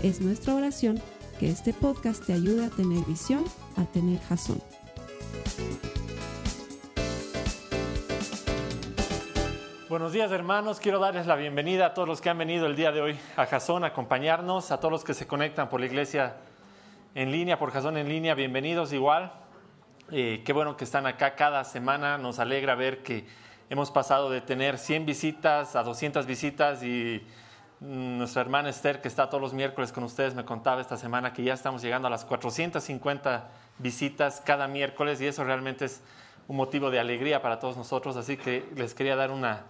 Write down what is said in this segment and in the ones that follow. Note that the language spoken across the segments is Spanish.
Es nuestra oración que este podcast te ayude a tener visión, a tener jazón. Buenos días hermanos, quiero darles la bienvenida a todos los que han venido el día de hoy a Jazón a acompañarnos, a todos los que se conectan por la iglesia en línea, por Jazón en línea, bienvenidos igual. Eh, qué bueno que están acá cada semana, nos alegra ver que hemos pasado de tener 100 visitas a 200 visitas y nuestra hermana Esther, que está todos los miércoles con ustedes, me contaba esta semana que ya estamos llegando a las 450 visitas cada miércoles y eso realmente es un motivo de alegría para todos nosotros, así que les quería dar una,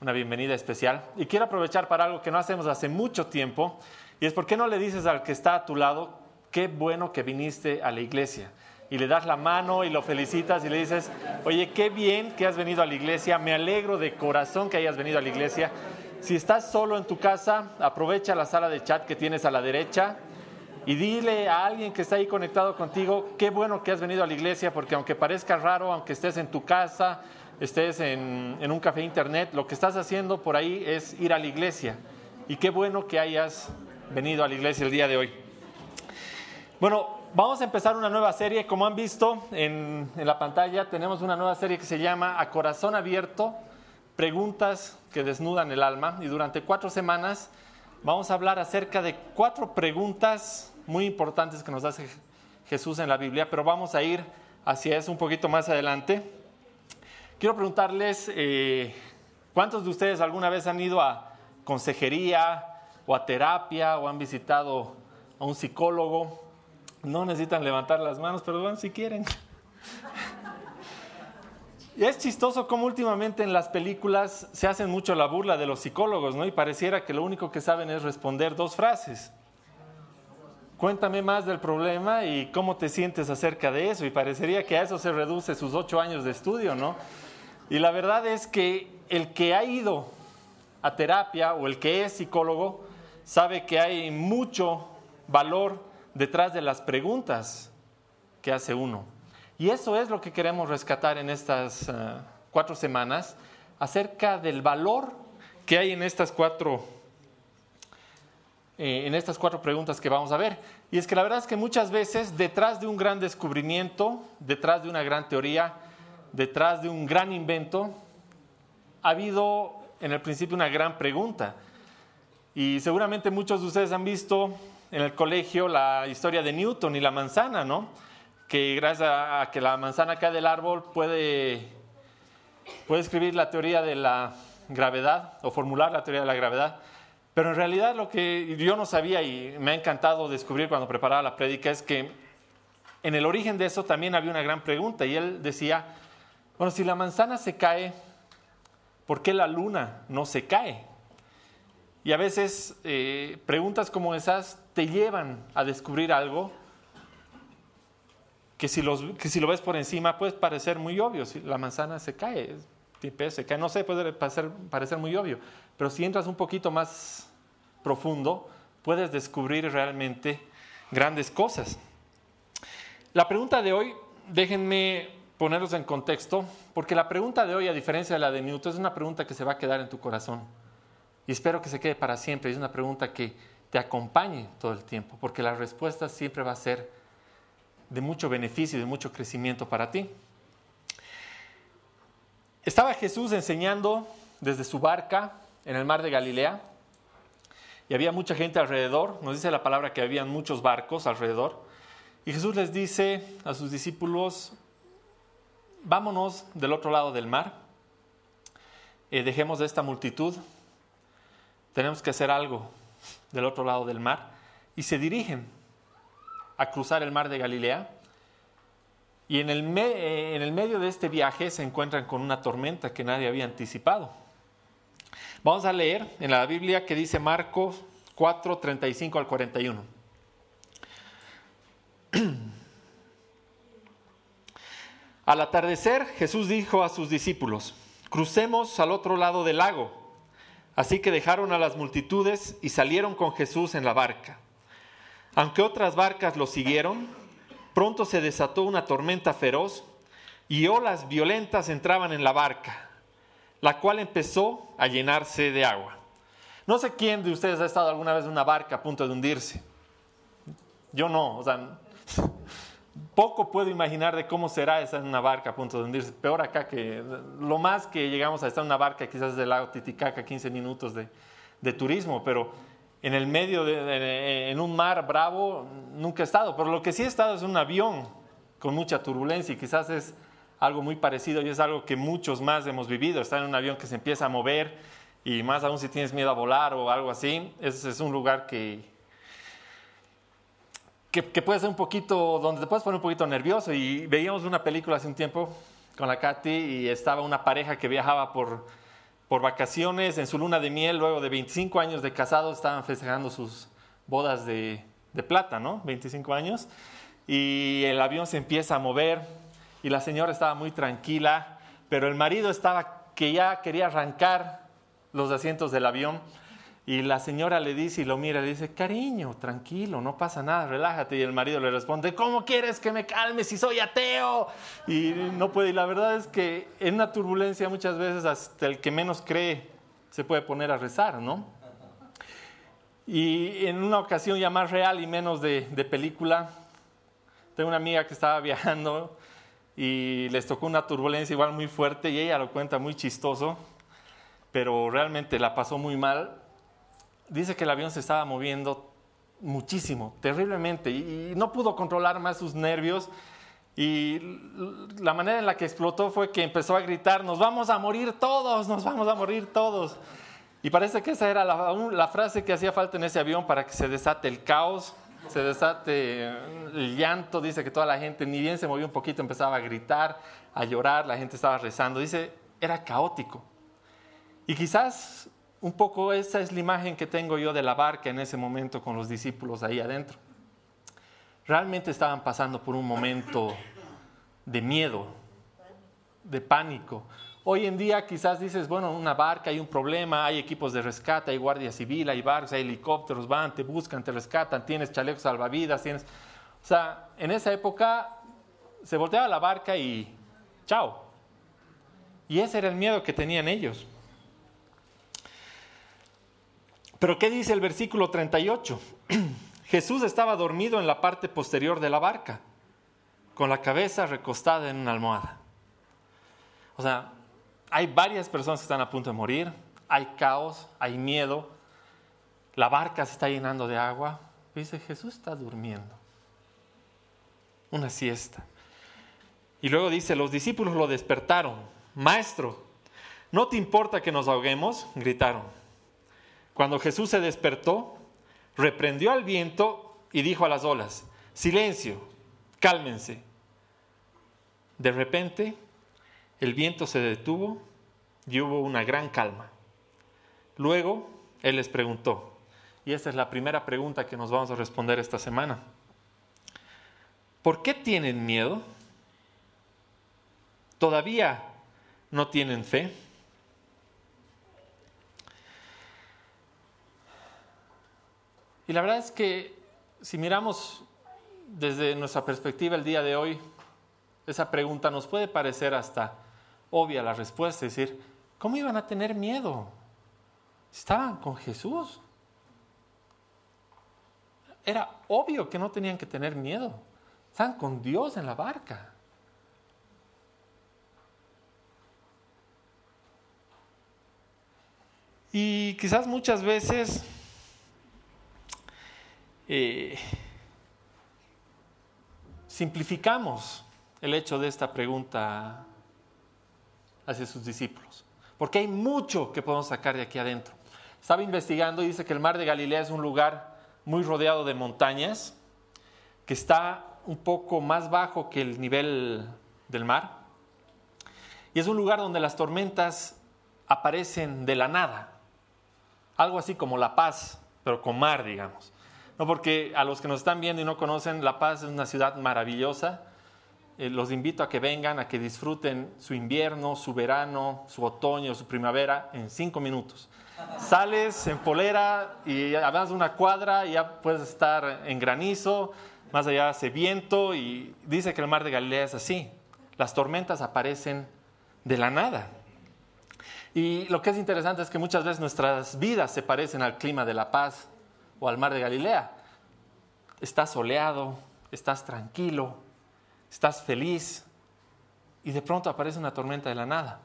una bienvenida especial. Y quiero aprovechar para algo que no hacemos hace mucho tiempo, y es por qué no le dices al que está a tu lado, qué bueno que viniste a la iglesia. Y le das la mano y lo felicitas y le dices, oye, qué bien que has venido a la iglesia, me alegro de corazón que hayas venido a la iglesia. Si estás solo en tu casa, aprovecha la sala de chat que tienes a la derecha y dile a alguien que está ahí conectado contigo, qué bueno que has venido a la iglesia, porque aunque parezca raro, aunque estés en tu casa, estés en, un café internet, lo que estás haciendo por ahí es ir a la iglesia. Y qué bueno que hayas venido a la iglesia el día de hoy. Bueno, vamos a empezar una nueva serie. Como han visto en, en la pantalla, tenemos una nueva serie que se llama A Corazón Abierto preguntas que desnudan el alma y durante cuatro semanas vamos a hablar acerca de cuatro preguntas muy importantes que nos hace Jesús en la Biblia, pero vamos a ir hacia eso un poquito más adelante. Quiero preguntarles, eh, ¿cuántos de ustedes alguna vez han ido a consejería o a terapia o han visitado a un psicólogo? No necesitan levantar las manos, pero bueno, si quieren. Es chistoso cómo últimamente en las películas se hacen mucho la burla de los psicólogos, ¿no? Y pareciera que lo único que saben es responder dos frases. Cuéntame más del problema y cómo te sientes acerca de eso. Y parecería que a eso se reduce sus ocho años de estudio, ¿no? Y la verdad es que el que ha ido a terapia o el que es psicólogo sabe que hay mucho valor detrás de las preguntas que hace uno. Y eso es lo que queremos rescatar en estas uh, cuatro semanas acerca del valor que hay en estas cuatro eh, en estas cuatro preguntas que vamos a ver. Y es que la verdad es que muchas veces detrás de un gran descubrimiento, detrás de una gran teoría, detrás de un gran invento, ha habido en el principio una gran pregunta. Y seguramente muchos de ustedes han visto en el colegio la historia de Newton y la manzana, ¿no? Que gracias a que la manzana cae del árbol puede, puede escribir la teoría de la gravedad o formular la teoría de la gravedad. Pero en realidad lo que yo no sabía y me ha encantado descubrir cuando preparaba la prédica es que en el origen de eso también había una gran pregunta y él decía, bueno, si la manzana se cae, ¿por qué la luna no se cae? Y a veces eh, preguntas como esas te llevan a descubrir algo que si, los, que si lo ves por encima puede parecer muy obvio, si la manzana se cae, se cae, no sé, puede parecer, parecer muy obvio, pero si entras un poquito más profundo, puedes descubrir realmente grandes cosas. La pregunta de hoy, déjenme ponerlos en contexto, porque la pregunta de hoy, a diferencia de la de Newton, es una pregunta que se va a quedar en tu corazón. Y espero que se quede para siempre. Es una pregunta que te acompañe todo el tiempo, porque la respuesta siempre va a ser de mucho beneficio y de mucho crecimiento para ti. Estaba Jesús enseñando desde su barca en el mar de Galilea y había mucha gente alrededor, nos dice la palabra que habían muchos barcos alrededor, y Jesús les dice a sus discípulos, vámonos del otro lado del mar, eh, dejemos de esta multitud, tenemos que hacer algo del otro lado del mar, y se dirigen a cruzar el mar de Galilea. Y en el, en el medio de este viaje se encuentran con una tormenta que nadie había anticipado. Vamos a leer en la Biblia que dice Marcos 4, 35 al 41. Al atardecer, Jesús dijo a sus discípulos, crucemos al otro lado del lago. Así que dejaron a las multitudes y salieron con Jesús en la barca. Aunque otras barcas lo siguieron, pronto se desató una tormenta feroz y olas violentas entraban en la barca, la cual empezó a llenarse de agua. No sé quién de ustedes ha estado alguna vez en una barca a punto de hundirse. Yo no, o sea, poco puedo imaginar de cómo será estar en una barca a punto de hundirse. Peor acá que lo más que llegamos a estar en una barca quizás del lago Titicaca, 15 minutos de, de turismo, pero en el medio de, en un mar bravo nunca he estado. Pero lo que sí he estado es un avión con mucha turbulencia y quizás es algo muy parecido y es algo que muchos más hemos vivido. Estar en un avión que se empieza a mover y más aún si tienes miedo a volar o algo así, es, es un lugar que, que, puede ser un poquito, donde te puedes poner un poquito nervioso. Y veíamos una película hace un tiempo con la Katy y estaba una pareja que viajaba por, por vacaciones en su luna de miel, luego de 25 años de casados, estaban festejando sus bodas de, de plata, ¿no? 25 años. Y el avión se empieza a mover y la señora estaba muy tranquila, pero el marido estaba que ya quería arrancar los asientos del avión. Y la señora le dice y lo mira, le dice, cariño, tranquilo, no pasa nada, relájate. Y el marido le responde, ¿cómo quieres que me calme si soy ateo? Y no puede. Y la verdad es que en una turbulencia muchas veces hasta el que menos cree se puede poner a rezar, ¿no? Y en una ocasión ya más real y menos de, de película, tengo una amiga que estaba viajando y les tocó una turbulencia igual muy fuerte y ella lo cuenta muy chistoso pero realmente la pasó muy mal. Dice que el avión se estaba moviendo muchísimo, terriblemente, y, no pudo controlar más sus nervios. Y la manera en la que explotó fue que empezó a gritar, nos vamos a morir todos, nos vamos a morir todos. Y parece que esa era la, la, frase que hacía falta en ese avión para que se desate el caos, se desate el llanto. Dice que toda la gente, ni bien se movió un poquito, empezaba a gritar, a llorar, la gente estaba rezando. Dice, era caótico. Y quizás un poco esa es la imagen que tengo yo de la barca en ese momento con los discípulos ahí adentro. Realmente estaban pasando por un momento de miedo, de pánico. Hoy en día quizás dices, bueno, una barca hay un problema, hay equipos de rescate, hay guardia civil, hay barcos, hay helicópteros, van, te buscan, te rescatan, tienes chalecos salvavidas, tienes... O sea, en esa época se volteaba la barca y chao. Y ese era el miedo que tenían ellos. Pero ¿qué dice el versículo 38? Jesús estaba dormido en la parte posterior de la barca, con la cabeza recostada en una almohada. O sea, hay varias personas que están a punto de morir, hay caos, hay miedo, la barca se está llenando de agua. Dice, Jesús está durmiendo. Una siesta. Y luego dice, los discípulos lo despertaron. Maestro, ¿no te importa que nos ahoguemos? Gritaron. Cuando Jesús se despertó, reprendió al viento y dijo a las olas, silencio, cálmense. De repente, el viento se detuvo y hubo una gran calma. Luego, Él les preguntó, y esta es la primera pregunta que nos vamos a responder esta semana. ¿Por qué tienen miedo? ¿Todavía no tienen fe? Y la verdad es que si miramos desde nuestra perspectiva el día de hoy, esa pregunta nos puede parecer hasta obvia la respuesta, es decir, ¿cómo iban a tener miedo? Estaban con Jesús. Era obvio que no tenían que tener miedo. Estaban con Dios en la barca. Y quizás muchas veces eh, simplificamos el hecho de esta pregunta hacia sus discípulos, porque hay mucho que podemos sacar de aquí adentro. Estaba investigando y dice que el mar de Galilea es un lugar muy rodeado de montañas, que está un poco más bajo que el nivel del mar, y es un lugar donde las tormentas aparecen de la nada, algo así como la paz, pero con mar, digamos No, porque a los que nos están viendo y no conocen, La Paz es una ciudad maravillosa. Eh, los invito a que vengan, a que disfruten su invierno, su verano, su otoño, su primavera en cinco minutos. Sales en polera y avanzas una cuadra ya puedes estar en granizo, más allá hace viento y dice que el mar de Galilea es así. Las tormentas aparecen de la nada. Y lo que es interesante es que muchas veces nuestras vidas se parecen al clima de La Paz o al mar de Galilea. Estás soleado, estás tranquilo, estás feliz y de pronto aparece una tormenta de la nada.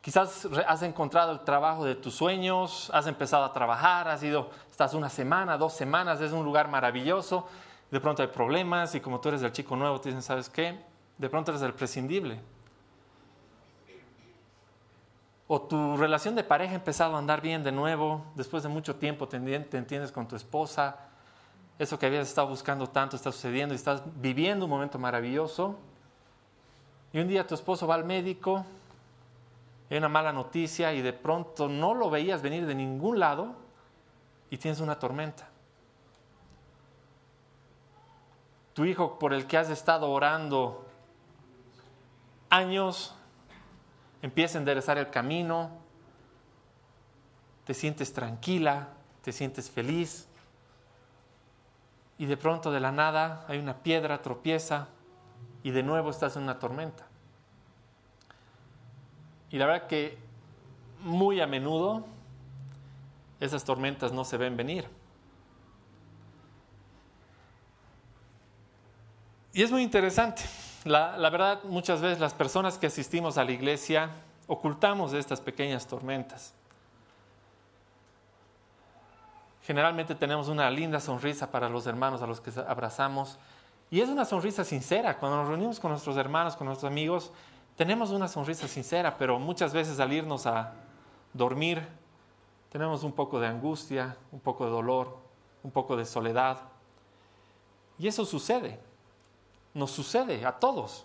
Quizás has encontrado el trabajo de tus sueños, has empezado a trabajar, has ido, estás una semana, dos semanas, es un lugar maravilloso, de pronto hay problemas y como tú eres el chico nuevo, te dicen, ¿sabes qué? De pronto eres el prescindible. O tu relación de pareja ha empezado a andar bien de nuevo, después de mucho tiempo te, entiendes con tu esposa, eso que habías estado buscando tanto está sucediendo y estás viviendo un momento maravilloso. Y un día tu esposo va al médico hay una mala noticia y de pronto no lo veías venir de ningún lado y tienes una tormenta. Tu hijo por el que has estado orando años empieza a enderezar el camino, te sientes tranquila, te sientes feliz y de pronto de la nada hay una piedra, tropieza y de nuevo estás en una tormenta. Y la verdad que muy a menudo esas tormentas no se ven venir. Y es muy interesante. La, verdad, muchas veces las personas que asistimos a la iglesia ocultamos estas pequeñas tormentas. Generalmente tenemos una linda sonrisa para los hermanos a los que abrazamos. Y es una sonrisa sincera. Cuando nos reunimos con nuestros hermanos, con nuestros amigos, tenemos una sonrisa sincera, pero muchas veces al irnos a dormir tenemos un poco de angustia, un poco de dolor, un poco de soledad. Y eso sucede, nos sucede a todos.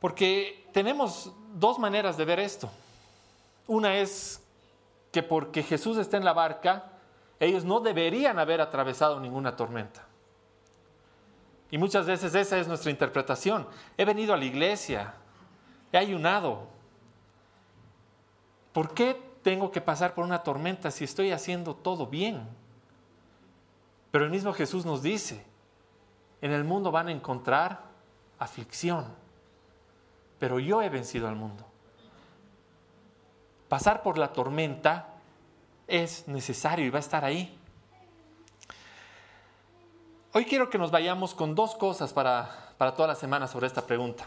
Porque tenemos dos maneras de ver esto. Una es que porque Jesús está en la barca, ellos no deberían haber atravesado ninguna tormenta. Y muchas veces esa es nuestra interpretación. He venido a la iglesia, he ayunado. ¿Por qué tengo que pasar por una tormenta si estoy haciendo todo bien? Pero el mismo Jesús nos dice, en el mundo van a encontrar aflicción, pero yo he vencido al mundo. Pasar por la tormenta es necesario y va a estar ahí. Hoy quiero que nos vayamos con dos cosas para, toda la semana sobre esta pregunta.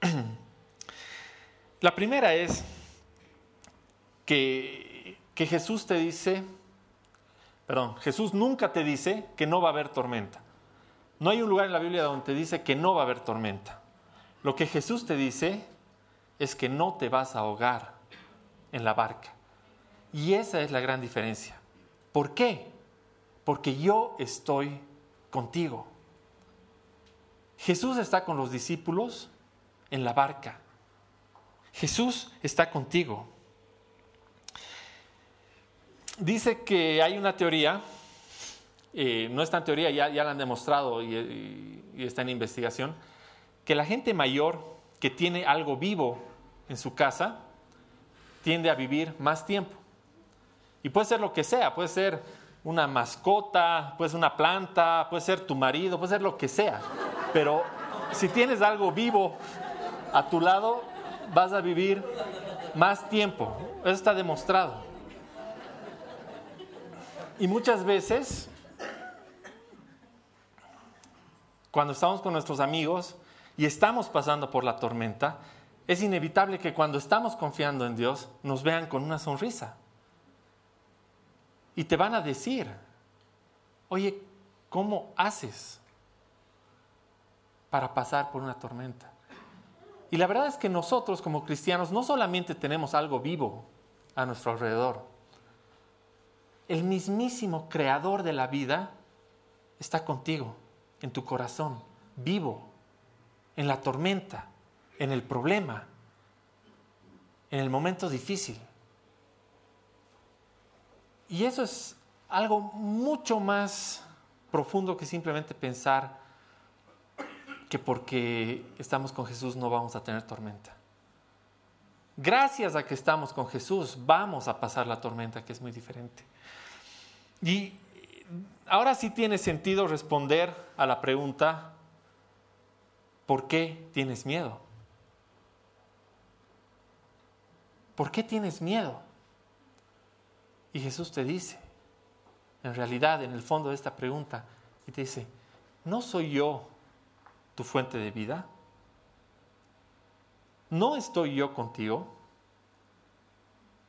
La primera es que, que Jesús te dice, perdón, Jesús nunca te dice que no va a haber tormenta. No hay un lugar en la Biblia donde te dice que no va a haber tormenta. Lo que Jesús te dice es que no te vas a ahogar en la barca. Y esa es la gran diferencia. ¿Por qué? porque yo estoy contigo. Jesús está con los discípulos en la barca. Jesús está contigo. Dice que hay una teoría, eh, no está en teoría, ya, ya la han demostrado y, y está en investigación, que la gente mayor que tiene algo vivo en su casa tiende a vivir más tiempo. Y puede ser lo que sea, puede ser una mascota, puede ser una planta, puede ser tu marido, puede ser lo que sea. Pero si tienes algo vivo a tu lado, vas a vivir más tiempo. Eso está demostrado. Y muchas veces, cuando estamos con nuestros amigos y estamos pasando por la tormenta, es inevitable que cuando estamos confiando en Dios nos vean con una sonrisa. Y te van a decir, oye, ¿cómo haces para pasar por una tormenta? Y la verdad es que nosotros como cristianos no solamente tenemos algo vivo a nuestro alrededor, el mismísimo creador de la vida está contigo, en tu corazón, vivo, en la tormenta, en el problema, en el momento difícil. Y eso es algo mucho más profundo que simplemente pensar que porque estamos con Jesús no vamos a tener tormenta. Gracias a que estamos con Jesús vamos a pasar la tormenta, que es muy diferente. Y ahora sí tiene sentido responder a la pregunta, ¿por qué tienes miedo? ¿Por qué tienes miedo? Y Jesús te dice, en realidad, en el fondo de esta pregunta, y te dice, ¿no soy yo tu fuente de vida? ¿No estoy yo contigo?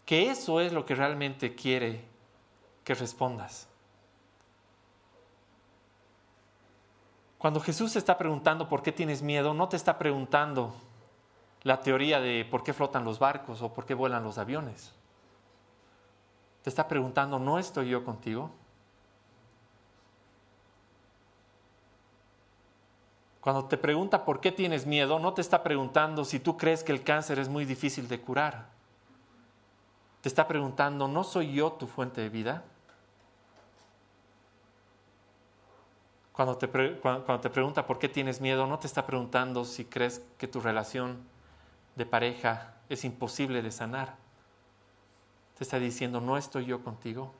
Que eso es lo que realmente quiere que respondas. Cuando Jesús te está preguntando por qué tienes miedo, no te está preguntando la teoría de por qué flotan los barcos o por qué vuelan los aviones. Te está preguntando, ¿no estoy yo contigo? Cuando te pregunta por qué tienes miedo, no te está preguntando si tú crees que el cáncer es muy difícil de curar. Te está preguntando, ¿no soy yo tu fuente de vida? Cuando te, cuando te pregunta por qué tienes miedo, no te está preguntando si crees que tu relación de pareja es imposible de sanar. Te está diciendo, no estoy yo contigo.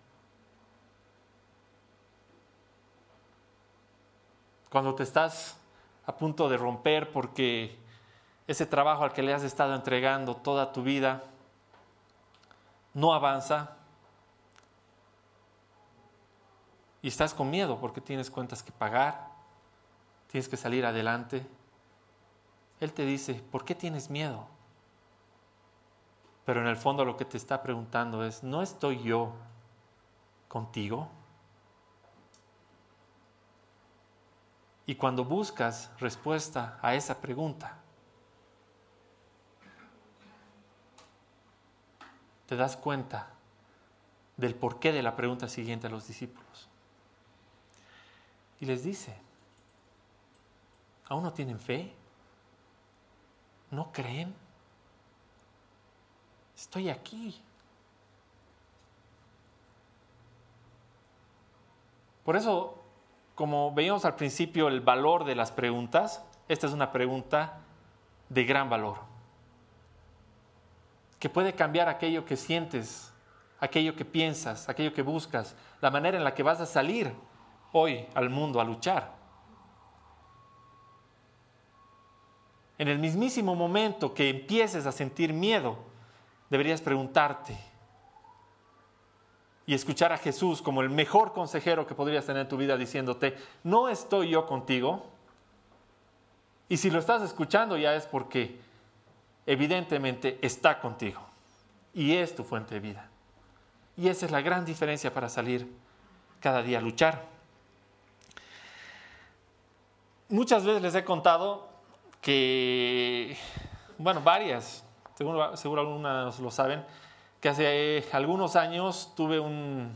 Cuando te estás a punto de romper porque ese trabajo al que le has estado entregando toda tu vida no avanza, y estás con miedo porque tienes cuentas que pagar, tienes que salir adelante. Él te dice, ¿por qué tienes miedo? Pero en el fondo lo que te está preguntando es, ¿no estoy yo contigo? Y cuando buscas respuesta a esa pregunta, te das cuenta del porqué de la pregunta siguiente a los discípulos. Y les dice, ¿aún no tienen fe? ¿No creen? Estoy aquí. Por eso, como veíamos al principio el valor de las preguntas, esta es una pregunta de gran valor, que puede cambiar aquello que sientes, aquello que piensas, aquello que buscas, la manera en la que vas a salir hoy al mundo a luchar. En el mismísimo momento que empieces a sentir miedo, deberías preguntarte y escuchar a Jesús como el mejor consejero que podrías tener en tu vida diciéndote, no estoy yo contigo. Y si lo estás escuchando ya es porque evidentemente está contigo y es tu fuente de vida. Y esa es la gran diferencia para salir cada día a luchar. Muchas veces les he contado que, bueno, varias, seguro, algunas lo saben, que hace algunos años tuve un,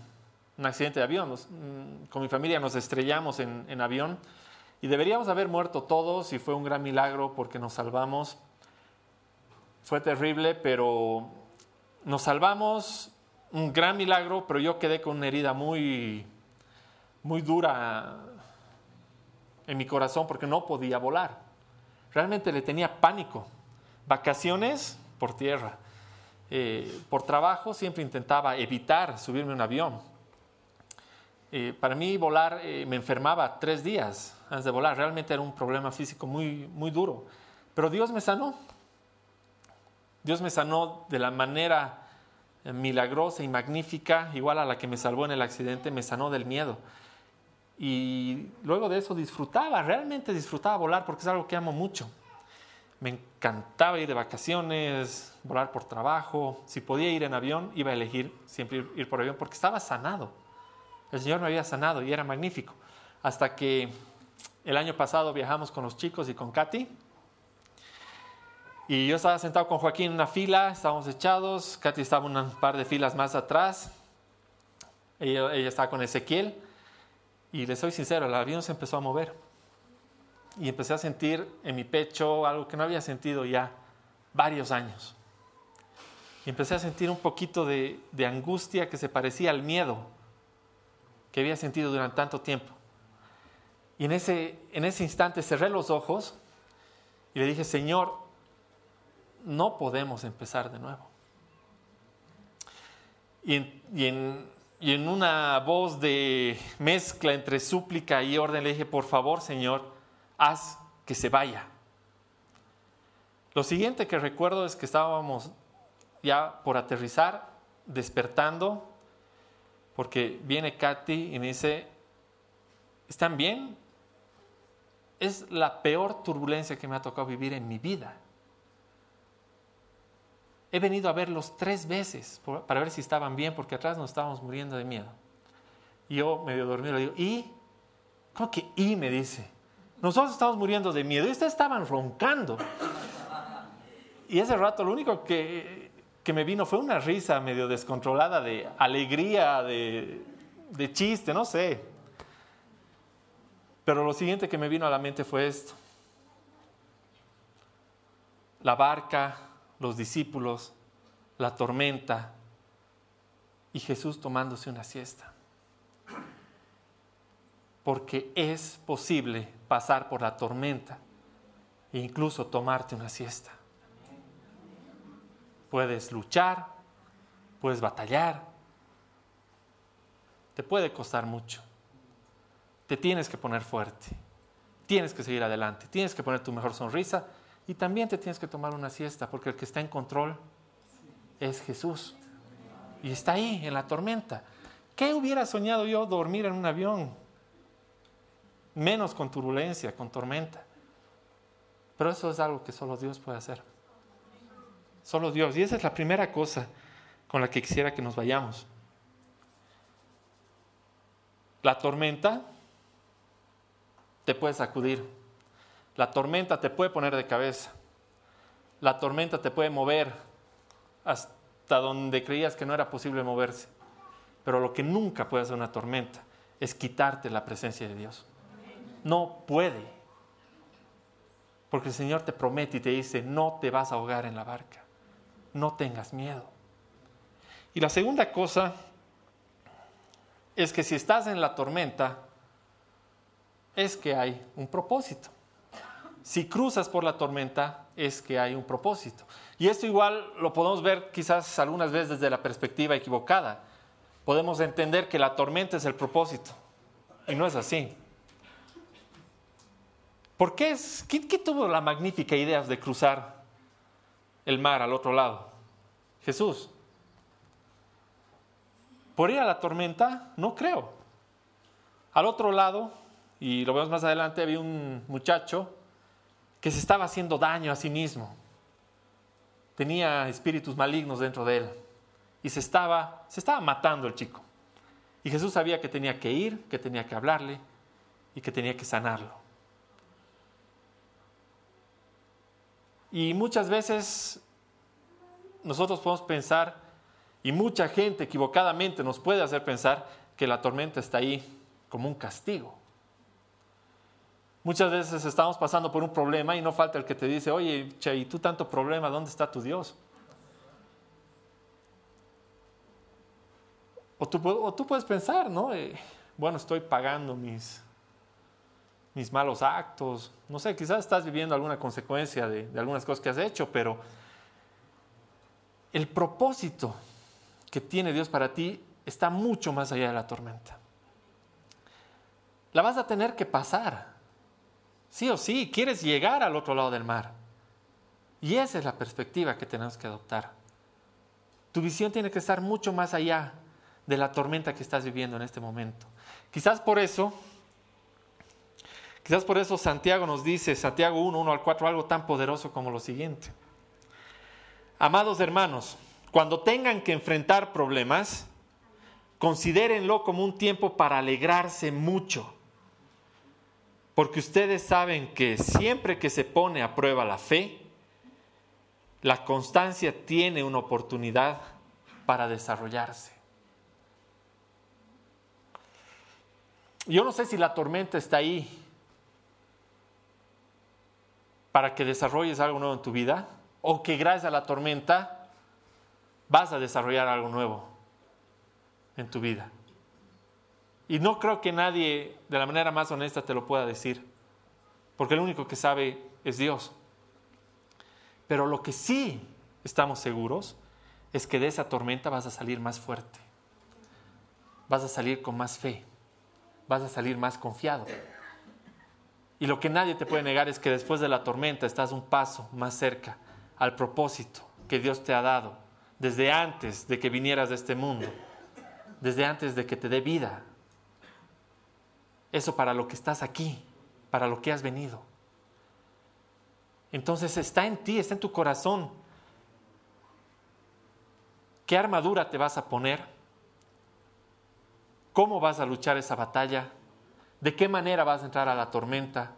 accidente de avión. Mm, con mi familia nos estrellamos en, en avión y deberíamos haber muerto todos y fue un gran milagro porque nos salvamos. Fue terrible, pero nos salvamos, un gran milagro, pero yo quedé con una herida muy, muy dura en mi corazón porque no podía volar. Realmente le tenía pánico. Vacaciones por tierra. Eh, por trabajo siempre intentaba evitar subirme a un avión. Eh, para mí volar eh, me enfermaba tres días antes de volar. Realmente era un problema físico muy, muy duro. Pero Dios me sanó. Dios me sanó de la manera milagrosa y magnífica, igual a la que me salvó en el accidente, me sanó del miedo. Y luego de eso disfrutaba, realmente disfrutaba volar porque es algo que amo mucho. Me encantaba ir de vacaciones, volar por trabajo. Si podía ir en avión, iba a elegir siempre ir, por avión porque estaba sanado. El Señor me había sanado y era magnífico. Hasta que el año pasado viajamos con los chicos y con Katy. Y yo estaba sentado con Joaquín en una fila, estábamos echados. Katy estaba un par de filas más atrás. Ella, ella estaba con Ezequiel. Y les soy sincero, el avión se empezó a mover. Y empecé a sentir en mi pecho algo que no había sentido ya varios años. y empecé a sentir un poquito de, angustia que se parecía al miedo que había sentido durante tanto tiempo. Y en ese, en ese instante cerré los ojos y le dije, Señor, no podemos empezar de nuevo. Y y en, y en una voz de mezcla entre súplica y orden le dije, por favor, Señor, haz que se vaya. Lo siguiente que recuerdo es que estábamos ya por aterrizar, despertando, porque viene Katy y me dice, ¿están bien? Es la peor turbulencia que me ha tocado vivir en mi vida. He venido a verlos tres veces para ver si estaban bien, porque atrás nos estábamos muriendo de miedo. Y yo medio dormido le digo, ¿y? ¿Cómo que y? Me dice. Nosotros estamos muriendo de miedo y ustedes estaban roncando. Y ese rato lo único que, que me vino fue una risa medio descontrolada de alegría, de, de chiste, no sé. Pero lo siguiente que me vino a la mente fue esto. La barca, los discípulos, la tormenta y Jesús tomándose una siesta. Porque es posible pasar por la tormenta e incluso tomarte una siesta. Puedes luchar, puedes batallar, te puede costar mucho. Te tienes que poner fuerte, tienes que seguir adelante, tienes que poner tu mejor sonrisa y también te tienes que tomar una siesta porque el que está en control es Jesús. Y está ahí en la tormenta. ¿Qué hubiera soñado yo dormir en un avión? Menos con turbulencia, con tormenta. Pero eso es algo que solo Dios puede hacer. Solo Dios. Y esa es la primera cosa con la que quisiera que nos vayamos. La tormenta te puede sacudir. La tormenta te puede poner de cabeza. La tormenta te puede mover hasta donde creías que no era posible moverse. Pero lo que nunca puede hacer una tormenta es quitarte la presencia de Dios. No puede. Porque el Señor te promete y te dice, no te vas a ahogar en la barca no tengas miedo. Y la segunda cosa es que si estás en la tormenta, es que hay un propósito. Si cruzas por la tormenta, es que hay un propósito. Y esto igual lo podemos ver quizás algunas veces desde la perspectiva equivocada. Podemos entender que la tormenta es el propósito. Y no es así. ¿Por qué? Es, ¿Qué, tuvo la magnífica idea de cruzar el mar al otro lado? Jesús. ¿Por ir a la tormenta? No creo. Al otro lado, y lo vemos más adelante, había un muchacho que se estaba haciendo daño a sí mismo. Tenía espíritus malignos dentro de él. Y se estaba, se estaba matando el chico. Y Jesús sabía que tenía que ir, que tenía que hablarle y que tenía que sanarlo. Y muchas veces nosotros podemos pensar, y mucha gente equivocadamente nos puede hacer pensar, que la tormenta está ahí como un castigo. Muchas veces estamos pasando por un problema y no falta el que te dice, oye, che, ¿y tú tanto problema? ¿Dónde está tu Dios? O tú, puedes pensar, ¿no? Bueno, estoy pagando mis, mis malos actos. No sé, quizás estás viviendo alguna consecuencia de, de algunas cosas que has hecho, pero el propósito que tiene Dios para ti está mucho más allá de la tormenta. La vas a tener que pasar. Sí o sí, quieres llegar al otro lado del mar. Y esa es la perspectiva que tenemos que adoptar. Tu visión tiene que estar mucho más allá de la tormenta que estás viviendo en este momento. Quizás por eso, quizás por eso Santiago nos dice, Santiago 1, 1 al 4, algo tan poderoso como lo siguiente. Amados hermanos, cuando tengan que enfrentar problemas, considérenlo como un tiempo para alegrarse mucho, porque ustedes saben que siempre que se pone a prueba la fe, la constancia tiene una oportunidad para desarrollarse. Yo no sé si la tormenta está ahí para que desarrolles algo nuevo en tu vida o que gracias a la tormenta vas a desarrollar algo nuevo en tu vida. Y no creo que nadie de la manera más honesta te lo pueda decir, porque el único que sabe es Dios. Pero lo que sí estamos seguros es que de esa tormenta vas a salir más fuerte, vas a salir con más fe, vas a salir más confiado. Y lo que nadie te puede negar es que después de la tormenta estás un paso más cerca al propósito que Dios te ha dado desde antes de que vinieras de este mundo, desde antes de que te dé vida. Eso para lo que estás aquí, para lo que has venido. Entonces está en ti, está en tu corazón. ¿Qué armadura te vas a poner? ¿Cómo vas a luchar esa batalla? ¿De qué manera vas a entrar a la tormenta?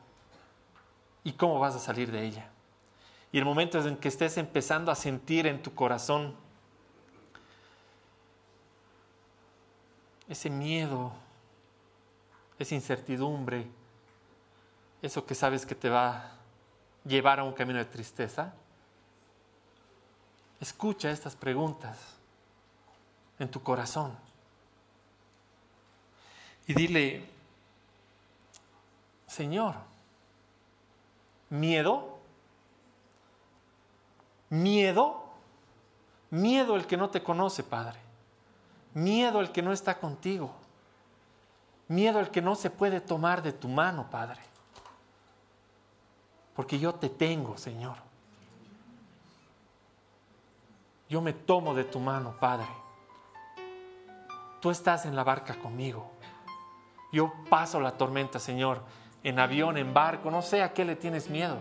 ¿Y cómo vas a salir de ella? Y el momento en que estés empezando a sentir en tu corazón ese miedo, esa incertidumbre, eso que sabes que te va a llevar a un camino de tristeza, escucha estas preguntas en tu corazón. Y dile, Señor, miedo, miedo, miedo el que no te conoce, Padre, miedo el que no está contigo, miedo el que no se puede tomar de tu mano, Padre, porque yo te tengo, Señor. Yo me tomo de tu mano, Padre. Tú estás en la barca conmigo. Yo paso la tormenta, Señor en avión, en barco, no sé a qué le tienes miedo.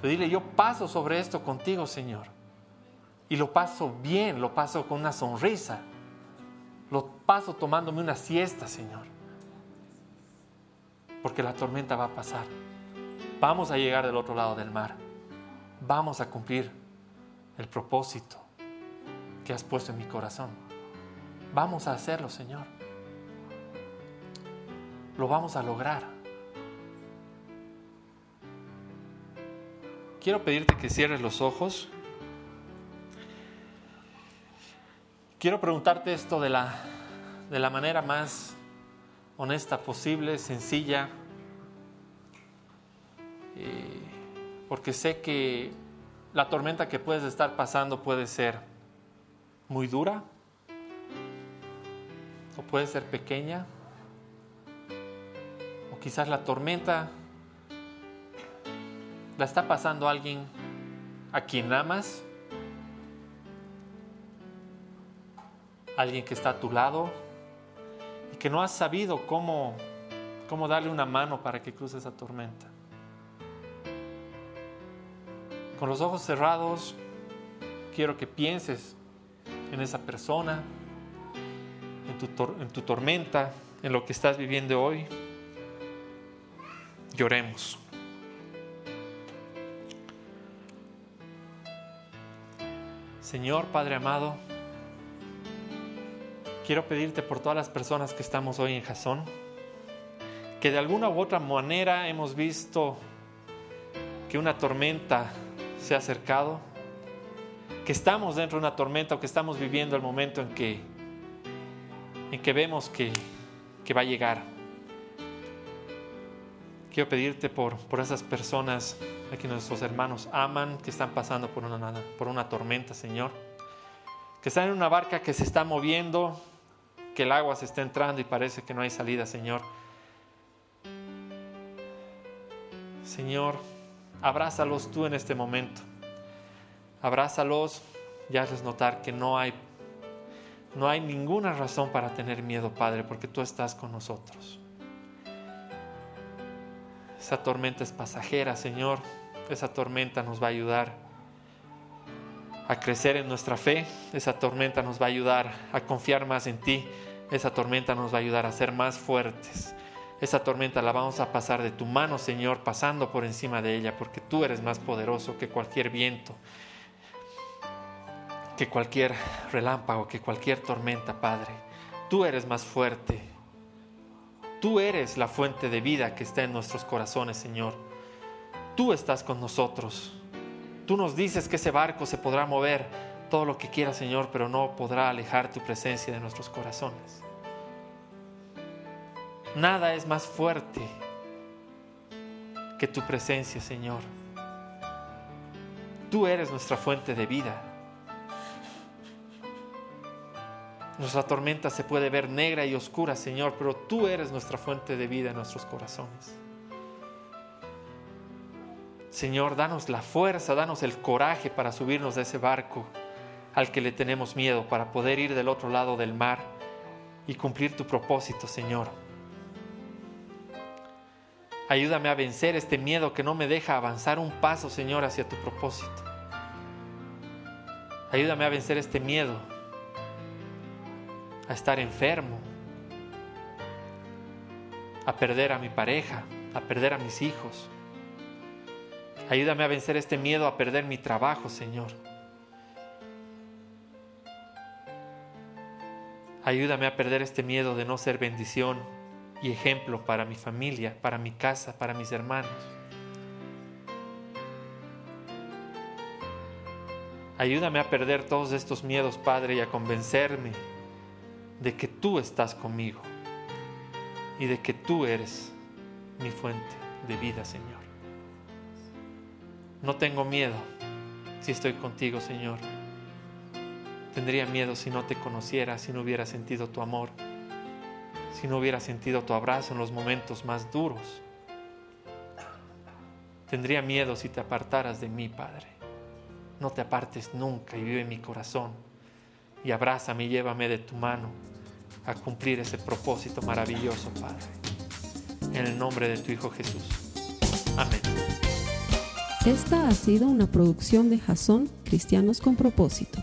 Pero dile, yo paso sobre esto contigo, Señor. Y lo paso bien, lo paso con una sonrisa. Lo paso tomándome una siesta, Señor. Porque la tormenta va a pasar. Vamos a llegar del otro lado del mar. Vamos a cumplir el propósito que has puesto en mi corazón. Vamos a hacerlo, Señor. Lo vamos a lograr. quiero pedirte que cierres los ojos. Quiero preguntarte esto de la, de la manera más honesta posible, sencilla, porque sé que la tormenta que puedes estar pasando puede ser muy dura o puede ser pequeña o quizás la tormenta ¿La está pasando alguien a quien amas? Alguien que está a tu lado y que no has sabido cómo, cómo darle una mano para que cruce esa tormenta. Con los ojos cerrados, quiero que pienses en esa persona, en tu, en tu tormenta, en lo que estás viviendo hoy. Lloremos. Señor Padre amado, quiero pedirte por todas las personas que estamos hoy en Jasón, que de alguna u otra manera hemos visto que una tormenta se ha acercado, que estamos dentro de una tormenta o que estamos viviendo el momento en que, en que vemos que, que va a llegar. Quiero pedirte por, por esas personas a que nuestros hermanos aman, que están pasando por una, por una tormenta, Señor. Que están en una barca que se está moviendo, que el agua se está entrando y parece que no hay salida, Señor. Señor, abrázalos tú en este momento. Abrázalos y hazles notar que no hay, no hay ninguna razón para tener miedo, Padre, porque tú estás con nosotros. Esa tormenta es pasajera, Señor. Esa tormenta nos va a ayudar a crecer en nuestra fe. Esa tormenta nos va a ayudar a confiar más en ti. Esa tormenta nos va a ayudar a ser más fuertes. Esa tormenta la vamos a pasar de tu mano, Señor, pasando por encima de ella, porque tú eres más poderoso que cualquier viento, que cualquier relámpago, que cualquier tormenta, Padre. Tú eres más fuerte. Tú eres la fuente de vida que está en nuestros corazones, Señor. Tú estás con nosotros. Tú nos dices que ese barco se podrá mover todo lo que quiera, Señor, pero no podrá alejar tu presencia de nuestros corazones. Nada es más fuerte que tu presencia, Señor. Tú eres nuestra fuente de vida. Nuestra tormenta se puede ver negra y oscura, Señor, pero tú eres nuestra fuente de vida en nuestros corazones. Señor, danos la fuerza, danos el coraje para subirnos de ese barco al que le tenemos miedo, para poder ir del otro lado del mar y cumplir tu propósito, Señor. Ayúdame a vencer este miedo que no me deja avanzar un paso, Señor, hacia tu propósito. Ayúdame a vencer este miedo a estar enfermo, a perder a mi pareja, a perder a mis hijos. Ayúdame a vencer este miedo a perder mi trabajo, Señor. Ayúdame a perder este miedo de no ser bendición y ejemplo para mi familia, para mi casa, para mis hermanos. Ayúdame a perder todos estos miedos, Padre, y a convencerme de que tú estás conmigo y de que tú eres mi fuente de vida, Señor. No tengo miedo si estoy contigo, Señor. Tendría miedo si no te conociera, si no hubiera sentido tu amor, si no hubiera sentido tu abrazo en los momentos más duros. Tendría miedo si te apartaras de mí, Padre. No te apartes nunca y vive en mi corazón. Y abrázame y llévame de tu mano a cumplir ese propósito maravilloso, Padre. En el nombre de tu Hijo Jesús. Amén. Esta ha sido una producción de Jason Cristianos con Propósito.